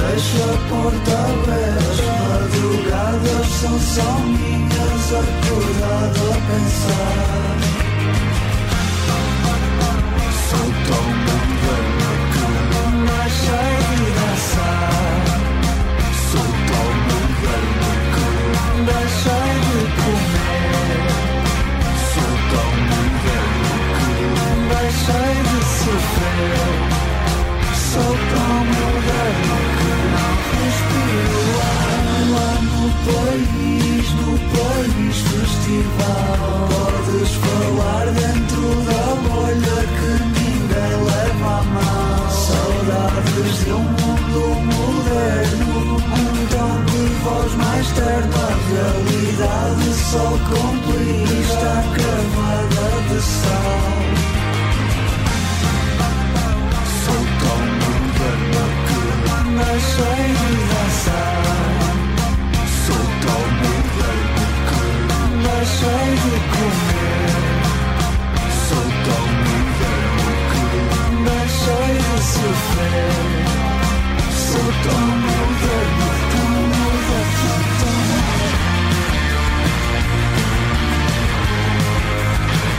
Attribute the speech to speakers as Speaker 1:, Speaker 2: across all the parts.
Speaker 1: Deixo a porta aberta, as madrugadas são só minhas, acordado a pensar. Sou tão só complica a camada de sal. Sou tão moderno que não deixei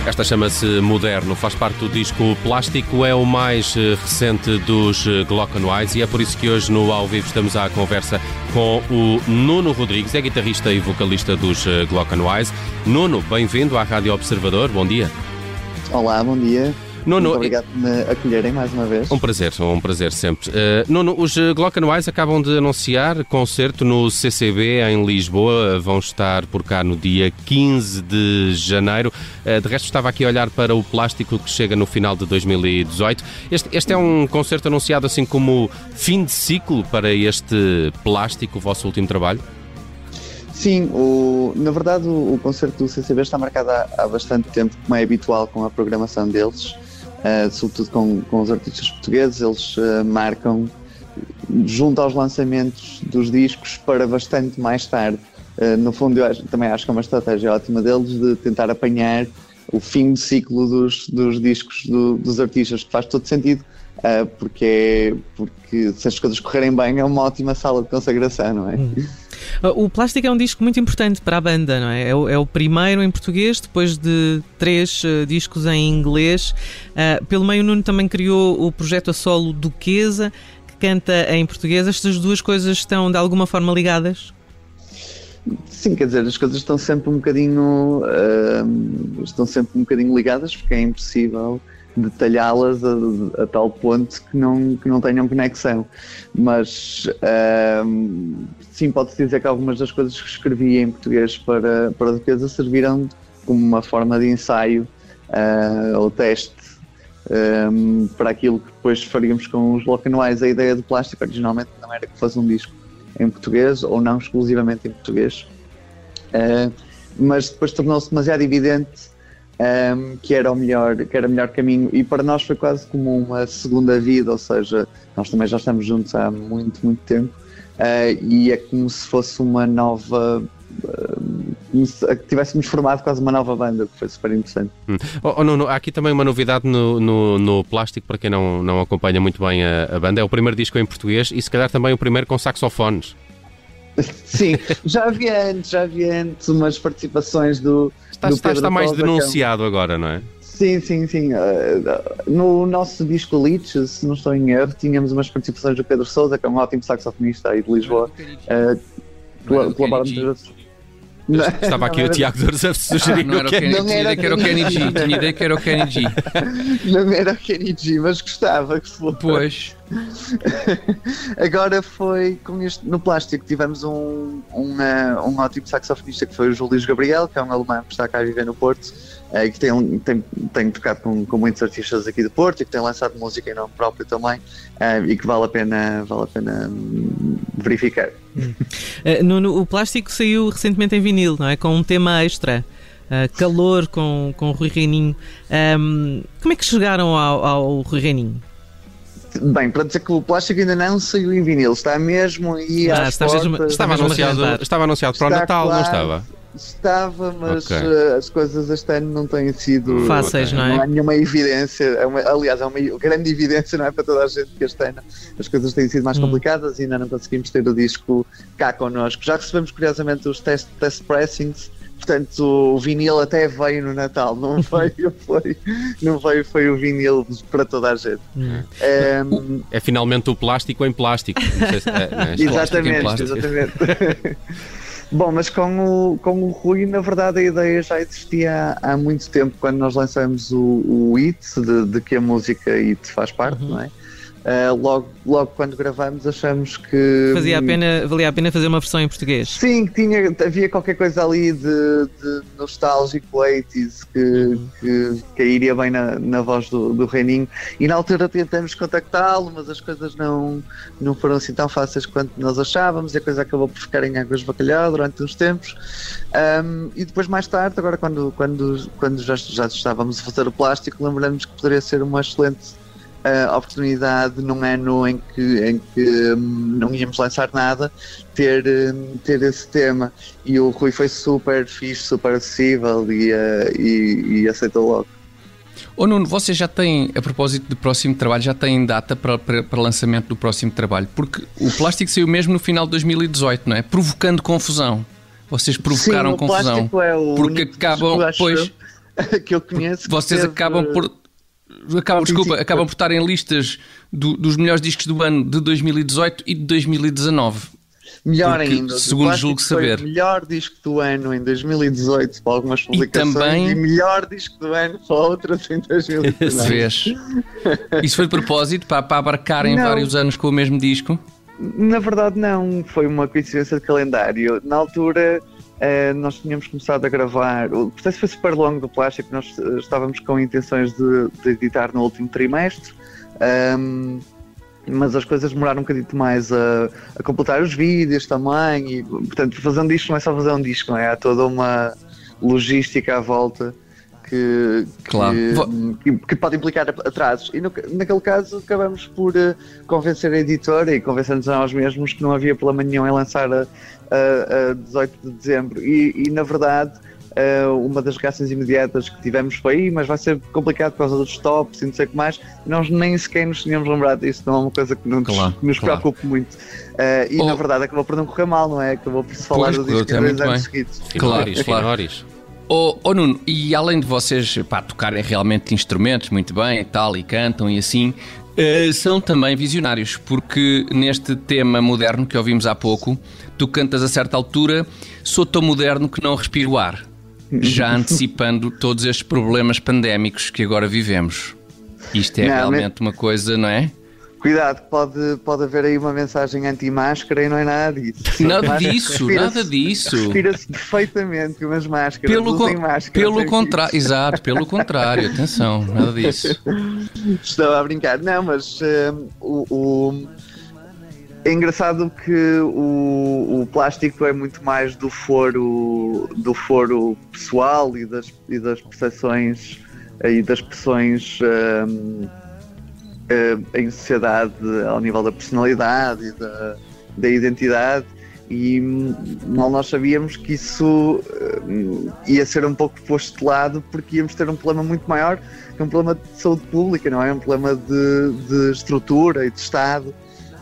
Speaker 2: Esta chama-se Moderno, faz parte do disco Plástico, é o mais eh, recente dos eh, Glockenwise e é por isso que hoje no Ao Vivo estamos à conversa com o Nuno Rodrigues, é guitarrista e vocalista dos eh, Glockenwise. Nuno, bem-vindo à Rádio Observador, bom dia.
Speaker 3: Olá, bom dia.
Speaker 2: Nuno,
Speaker 3: Muito obrigado por me acolherem mais uma vez.
Speaker 2: Um prazer, um prazer sempre. Uh, Nuno, os uh, Glockenwise acabam de anunciar concerto no CCB em Lisboa. Vão estar por cá no dia 15 de janeiro. Uh, de resto, estava aqui a olhar para o plástico que chega no final de 2018. Este, este é um concerto anunciado assim como fim de ciclo para este plástico, o vosso último trabalho?
Speaker 3: Sim, o, na verdade o, o concerto do CCB está marcado há, há bastante tempo, como é habitual com a programação deles, uh, sobretudo com, com os artistas portugueses, eles uh, marcam junto aos lançamentos dos discos para bastante mais tarde. Uh, no fundo, eu acho, também acho que é uma estratégia ótima deles de tentar apanhar o fim de ciclo dos, dos discos do, dos artistas, que faz todo sentido, porque, é, porque se as coisas correrem bem é uma ótima sala de consagração, não é?
Speaker 4: Hum. O Plástico é um disco muito importante para a banda, não é? É o, é o primeiro em português, depois de três uh, discos em inglês. Uh, pelo meio, o Nuno também criou o projeto a solo Duquesa, que canta em português. Estas duas coisas estão de alguma forma ligadas?
Speaker 3: Sim, quer dizer, as coisas estão sempre um bocadinho uh, estão sempre um bocadinho ligadas porque é impossível detalhá-las a, a, tal ponto que não, que não tenham conexão. Mas sim, pode-se dizer que algumas das coisas que escrevi em português para, para a defesa serviram como uma forma de ensaio uh, ou teste um, para aquilo que depois faríamos com os Lockenwise. A ideia do plástico originalmente não era que fosse um disco em português ou não exclusivamente em português, uh, mas depois tornou-se demasiado evidente um, que era o melhor, que era o melhor caminho e para nós foi quase como uma segunda vida, ou seja, nós também já estamos juntos há muito, muito tempo uh, e é como se fosse uma nova como se tivéssemos formado quase uma nova banda, que foi super interessante.
Speaker 2: Hum. Oh, oh, Nuno, há aqui também uma novidade no, no, no Plástico, para quem não, não acompanha muito bem a, a, banda, é o primeiro disco em português e se calhar também o primeiro com saxofones.
Speaker 3: Sim, já havia antes, já havia antes umas participações do.
Speaker 2: Está,
Speaker 3: do
Speaker 2: está, está mais
Speaker 3: Paulo
Speaker 2: denunciado agora, não é?
Speaker 3: Sim, sim, sim. Uh, no nosso disco Leech, se não estou em erro, tínhamos umas participações do Pedro Souza, que é um ótimo saxofonista aí de Lisboa. Uh, colaboram muitas vezes.
Speaker 2: Não, Estava aqui o Tiago Dores a sugerir
Speaker 5: não era o Kenny,
Speaker 3: não
Speaker 5: tinha
Speaker 3: era
Speaker 5: ideia que era o Kenny G. Tinha ideia que era o Kenny G.
Speaker 3: Não era o Kenny G, mas gostava que fosse.
Speaker 5: Pois.
Speaker 3: Agora foi este, no plástico tivemos um, um, uh, um ótimo saxofonista que foi o Júlio Gabriel, que é um alemão que está cá a viver no Porto, uh, que tem, tem, tem tocado com, com muitos artistas aqui do Porto e que tem lançado música em nome próprio também uh, e que vale a pena, vale a pena um, verificar.
Speaker 4: O plástico saiu recentemente em vinil, não é? Com um tema extra. Uh, calor com, com o Rui Reininho. Um, como é que chegaram ao, ao Rui Reininho?
Speaker 3: Bem, para dizer que o plástico ainda não saiu em vinil, está mesmo aí
Speaker 4: Ah,
Speaker 3: às
Speaker 4: está mesmo-
Speaker 3: portas.
Speaker 2: Estava anunciado, estava anunciado para o Natal, não
Speaker 3: quase.
Speaker 2: estava?
Speaker 3: Estava, mas
Speaker 2: Ok.
Speaker 3: uh, as coisas este ano não têm sido
Speaker 4: Fáceis, não é?
Speaker 3: Não há nenhuma evidência, é uma- aliás, é uma grande evidência, não é para toda a gente que este ano as coisas têm sido mais
Speaker 4: Hum.
Speaker 3: complicadas e ainda não conseguimos ter o disco cá connosco. Já recebemos, curiosamente, os test, test pressings, portanto, o vinil até veio no Natal, não veio, foi, não veio, foi o vinil para toda a gente.
Speaker 4: Hum.
Speaker 3: Um,
Speaker 2: É finalmente o plástico em plástico. Se- é, é?
Speaker 3: Exatamente,
Speaker 5: plástico.
Speaker 3: exatamente. Bom, mas com o, com o Rui, na verdade, a ideia já existia há, há muito tempo, quando nós lançamos o, o It, de, de que a música It faz parte, não é? Ah, logo, logo quando gravamos, achamos que.
Speaker 4: Fazia a pena, valia a pena fazer uma versão em português.
Speaker 3: Sim, que tinha, havia qualquer coisa ali de, de nostálgico 80s que, que cairia bem na, na voz do, do Reininho. E na altura tentamos contactá-lo, mas as coisas não, não foram assim tão fáceis quanto nós achávamos e a coisa acabou por ficar em águas de bacalhau durante uns tempos. Um, e depois, mais tarde, agora quando, quando, quando já, já estávamos a fazer o plástico, lembramos que poderia ser uma excelente a oportunidade num ano em que, em que hum, não íamos lançar nada, ter, hum, ter esse tema. E o Rui foi super fixe, super acessível e, eh, e, e aceitou logo.
Speaker 5: Ô Nuno, vocês já têm, a propósito do próximo trabalho, já têm data para, para, para lançamento do próximo trabalho? Porque o plástico saiu mesmo no final de 2018, não é? Provocando confusão. Vocês provocaram
Speaker 3: Sim, o
Speaker 5: confusão.
Speaker 3: Plástico é o
Speaker 5: porque
Speaker 3: único
Speaker 5: acabam,
Speaker 3: disco, acho
Speaker 5: pois,
Speaker 3: eu, que eu conheço. que
Speaker 5: vocês
Speaker 3: teve-
Speaker 5: acabam por. Acabam, desculpa, acabam por estar em listas do- dos melhores discos do ano de 2018 e de 2019.
Speaker 3: Melhor
Speaker 5: porque,
Speaker 3: ainda.
Speaker 5: segundo julgo
Speaker 3: foi
Speaker 5: saber.
Speaker 3: o melhor disco do ano em 2018 para algumas publicações
Speaker 5: também-
Speaker 3: e melhor disco do ano para outras em 2019.
Speaker 5: Vês? Isso foi de propósito para, para abarcarem
Speaker 3: Não.
Speaker 5: vários anos com o mesmo disco?
Speaker 3: Na verdade, não. Foi uma coincidência de calendário. Na altura, eh, nós tínhamos começado a gravar. O processo foi super longo do plástico. Nós eh, estávamos com intenções de, de editar no último trimestre. ahm, mas as coisas demoraram um bocadinho mais a, a completar os vídeos também. E, portanto, fazer um disco não é só fazer um disco, não é? Há toda uma logística à volta que,
Speaker 5: Claro. Vo-
Speaker 3: que, que pode implicar atrasos. E no, naquele caso acabamos por eh, convencer a editora e convencer-nos a nós mesmos que não havia problema nenhum em lançar a, a, a 18 de dezembro. E, e, na verdade, eh, uma das reações imediatas que tivemos foi "Ih, mas vai ser complicado por causa dos tops e não sei o que mais. Nós nem sequer nos tínhamos lembrado disso, não é uma coisa que nos,
Speaker 5: Claro,
Speaker 3: que nos
Speaker 5: claro.
Speaker 3: preocupe muito. Eh, e
Speaker 5: Oh.
Speaker 3: na verdade acabou por não correr mal, não é? Acabou por se falar
Speaker 5: Pois,
Speaker 3: do disco dois anos seguidos.
Speaker 5: Claro, claro. Oh, oh Nuno, e além de vocês pá, tocarem realmente instrumentos muito bem e tal, e cantam e assim, eh, são também visionários, porque neste tema moderno que ouvimos há pouco, tu cantas a certa altura, sou tão moderno que não respiro ar, já antecipando todos estes problemas pandémicos que agora vivemos. Isto é
Speaker 3: Não,
Speaker 5: realmente uma coisa, não é?
Speaker 3: Cuidado, pode, pode haver aí uma mensagem anti-máscara e não é nada disso.
Speaker 5: Nada disso, nada disso.
Speaker 3: Respira-se perfeitamente com as máscaras.
Speaker 5: Pelo, con-
Speaker 3: máscara,
Speaker 5: pelo
Speaker 3: sem
Speaker 5: contrário, exato, pelo contrário, atenção, nada disso.
Speaker 3: Estou a brincar. Não, mas eh, o, o- é engraçado que o, o plástico é muito mais do foro, do foro pessoal e das, e das percepções e das pressões eh, em sociedade ao nível da personalidade e da, da identidade e hum, mal nós sabíamos que isso hum, ia ser um pouco posto de lado porque íamos ter um problema muito maior que é um problema de saúde pública, não é? Um problema de, de estrutura e de Estado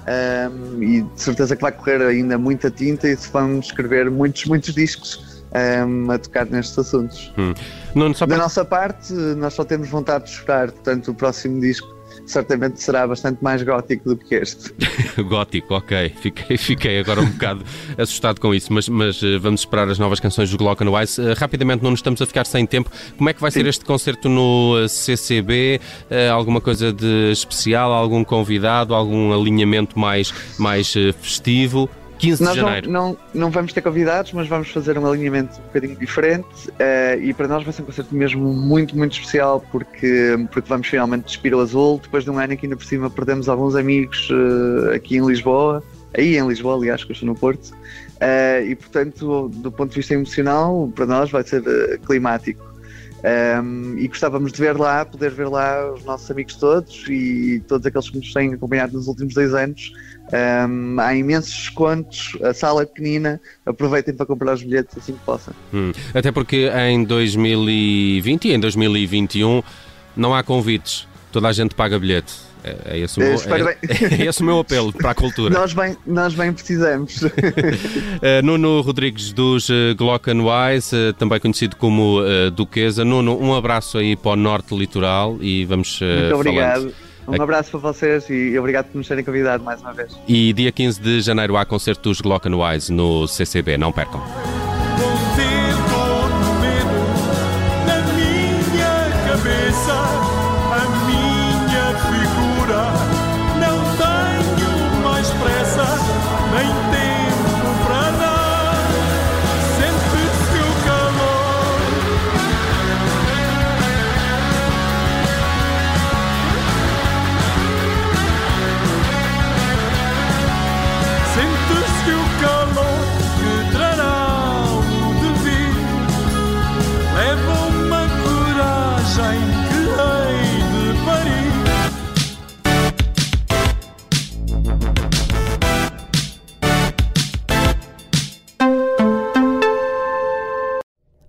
Speaker 3: hum, e de certeza que vai correr ainda muita tinta e se vão escrever muitos, muitos discos hum, a tocar nestes assuntos.
Speaker 2: Nuno, só
Speaker 3: Da
Speaker 2: para...
Speaker 3: nossa parte, nós só temos vontade de esperar, portanto o próximo disco certamente será bastante mais gótico do que este.
Speaker 2: Gótico, ok. Fiquei, fiquei agora um bocado assustado com isso, mas, mas eh, vamos esperar as novas canções do Glock and Wise. Eh, rapidamente, não nos estamos a ficar sem tempo. Como é que vai ser este concerto no eh, CCB? Eh, alguma coisa de especial? Algum convidado? Algum alinhamento mais, mais festivo? 15 de
Speaker 3: Nós não,
Speaker 2: janeiro.
Speaker 3: não, não vamos ter convidados, mas vamos fazer um alinhamento um bocadinho diferente eh, e para nós vai ser um concerto mesmo muito, muito especial porque, porque vamos finalmente despir o azul depois de um ano que ainda por cima perdemos alguns amigos eh, aqui em Lisboa, aí em Lisboa, aliás, que eu estou no Porto, eh, e portanto, do ponto de vista emocional, para nós vai ser climático. Um, e gostávamos de ver lá, poder ver lá os nossos amigos todos e todos aqueles que nos têm acompanhado nos últimos dois anos. Um, há imensos descontos, a sala é pequenina, aproveitem para comprar os bilhetes assim que possam.
Speaker 2: Hum. Até porque em 2020 e em 2021 não há convites, toda a gente paga bilhete. É, é, esse o meu, é, é, esse o meu apelo para a cultura.
Speaker 3: nós, bem, nós bem precisamos. uh,
Speaker 2: Nuno Rodrigues dos Glockenwise, uh, também conhecido como Duquesa. Nuno, um abraço aí para o norte litoral e vamos.
Speaker 3: Muito obrigado. Falando. Um abraço para vocês e obrigado por nos terem convidado mais uma vez.
Speaker 2: E dia 15 de janeiro há concerto dos Glockenwise no CCB, não percam.